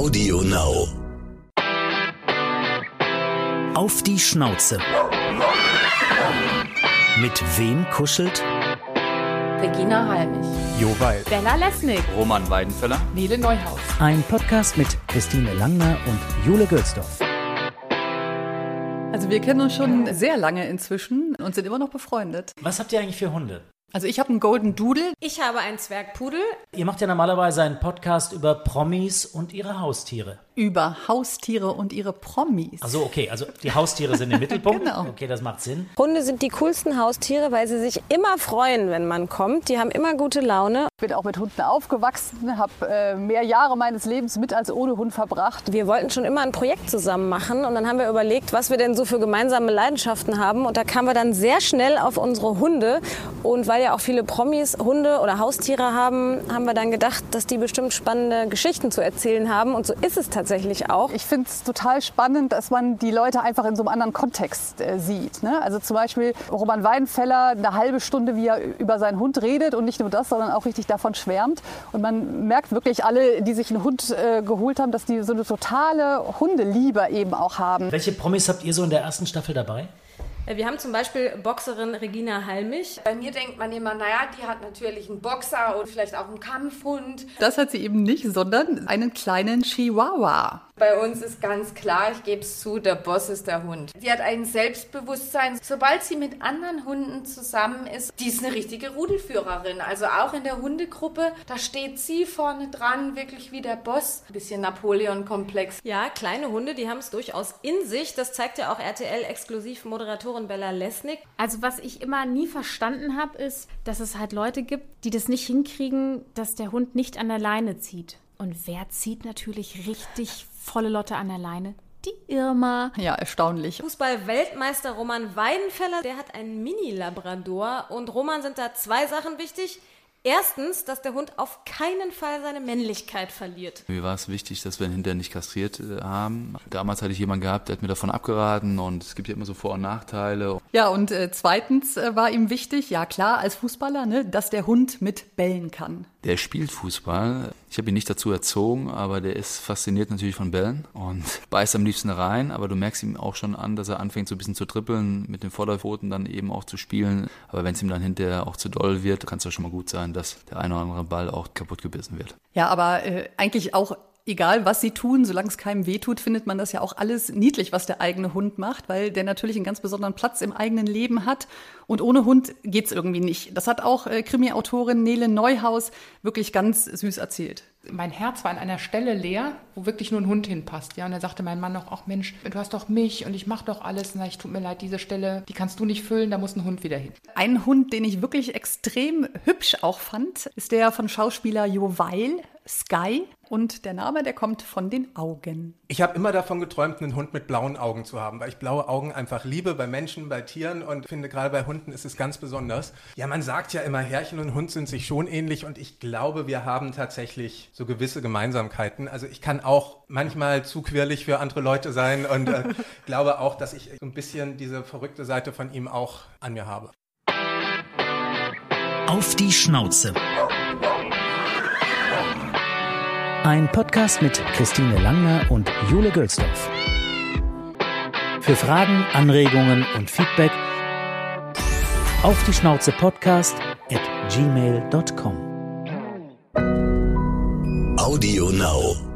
Audio Now. Auf die Schnauze. Mit wem kuschelt Regina Halmich. Jo Weil. Bella Lesnick. Roman Weidenfeller. Nele Neuhaus. ein Podcast mit Christine Langner und Jule Gölsdorf. Also wir kennen uns schon sehr lange inzwischen und sind immer noch befreundet. Was habt ihr eigentlich für Hunde? Also ich habe einen Golden Doodle. Ich habe einen Zwergpudel. Ihr macht ja normalerweise einen Podcast über Promis und ihre Haustiere. Über Haustiere und ihre Promis. Also okay, also die Haustiere sind im Mittelpunkt. Genau. Okay, das macht Sinn. Hunde sind die coolsten Haustiere, weil sie sich immer freuen, wenn man kommt. Die haben immer gute Laune. Ich bin auch mit Hunden aufgewachsen, habe äh, mehr Jahre meines Lebens mit als ohne Hund verbracht. Wir wollten schon immer ein Projekt zusammen machen und dann haben wir überlegt, was wir denn so für gemeinsame Leidenschaften haben. Und da kamen wir dann sehr schnell auf unsere Hunde. Und weil ja auch viele Promis Hunde oder Haustiere haben, haben wir dann gedacht, dass die bestimmt spannende Geschichten zu erzählen haben. Und so ist es tatsächlich auch. Ich finde es total spannend, dass man die Leute einfach in so einem anderen Kontext äh, sieht. Ne? Also zum Beispiel Roman Weidenfeller eine halbe Stunde, wie er über seinen Hund redet und nicht nur das, sondern auch richtig davon schwärmt. Und man merkt wirklich alle, die sich einen Hund äh, geholt haben, dass die so eine totale Hundeliebe eben auch haben. Welche Promis habt ihr so in der ersten Staffel dabei? Wir haben zum Beispiel Boxerin Regina Halmich. Bei mir denkt man immer, naja, die hat natürlich einen Boxer und vielleicht auch einen Kampfhund. Das hat sie eben nicht, sondern einen kleinen Chihuahua. Bei uns ist ganz klar, ich gebe es zu, der Boss ist der Hund. Die hat ein Selbstbewusstsein. Sobald sie mit anderen Hunden zusammen ist, die ist eine richtige Rudelführerin. Also auch in der Hundegruppe, da steht sie vorne dran, wirklich wie der Boss. Ein bisschen Napoleon-Komplex. Ja, kleine Hunde, die haben es durchaus in sich. Das zeigt ja auch RTL-Exklusiv-Moderatorin Bella Lesnick. Also was ich immer nie verstanden habe, ist, dass es halt Leute gibt, die das nicht hinkriegen, dass der Hund nicht an der Leine zieht. Und wer zieht natürlich richtig volle Lotte an der Leine? Die Irma. Ja, erstaunlich. Fußball-Weltmeister Roman Weidenfeller, der hat einen Mini-Labrador. Und Roman sind da zwei Sachen wichtig. Erstens, dass der Hund auf keinen Fall seine Männlichkeit verliert. Mir war es wichtig, dass wir ihn hinterher nicht kastriert äh, haben. Damals hatte ich jemanden gehabt, der hat mir davon abgeraten und es gibt ja immer so Vor- und Nachteile. Ja, und äh, zweitens äh, war ihm wichtig, ja klar, als Fußballer, ne, dass der Hund mit bellen kann. Der spielt Fußball. Ich habe ihn nicht dazu erzogen, aber der ist fasziniert natürlich von Bällen und beißt am liebsten rein. Aber du merkst ihm auch schon an, dass er anfängt so ein bisschen zu trippeln, mit den Vorderpfoten dann eben auch zu spielen. Aber wenn es ihm dann hinterher auch zu doll wird, kann es ja schon mal gut sein, dass der eine oder andere Ball auch kaputt gebissen wird. Ja, aber äh, eigentlich auch egal, was sie tun, solange es keinem wehtut, findet man das ja auch alles niedlich, was der eigene Hund macht, weil der natürlich einen ganz besonderen Platz im eigenen Leben hat. Und ohne Hund geht's irgendwie nicht. Das hat auch äh, Krimi-Autorin Nele Neuhaus wirklich ganz süß erzählt. mein Herz war an einer Stelle leer, wo wirklich nur ein Hund hinpasst. Ja, und dann sagte mein Mann noch, ach Mensch, du hast doch mich und ich mach doch alles. Und ich, tut mir leid, diese Stelle, die kannst du nicht füllen, da muss ein Hund wieder hin. Ein Hund, den ich wirklich extrem hübsch auch fand, ist der von Schauspieler Jo Weil, Sky. Und der Name, der kommt von den Augen. Ich habe immer davon geträumt, einen Hund mit blauen Augen zu haben, weil ich blaue Augen einfach liebe bei Menschen, bei Tieren und finde gerade bei Hunden ist es ganz besonders. Ja, man sagt ja immer, Herrchen und Hund sind sich schon ähnlich und ich glaube, wir haben tatsächlich so gewisse Gemeinsamkeiten. Also ich kann auch manchmal zu quirlig für andere Leute sein und äh, glaube auch, dass ich so ein bisschen diese verrückte Seite von ihm auch an mir habe. Auf die Schnauze. Ein Podcast mit Christine Langner und Jule Gölsdorf. Für Fragen, Anregungen und Feedback auf die Schnauze Podcast at gmail.com. Audio Now.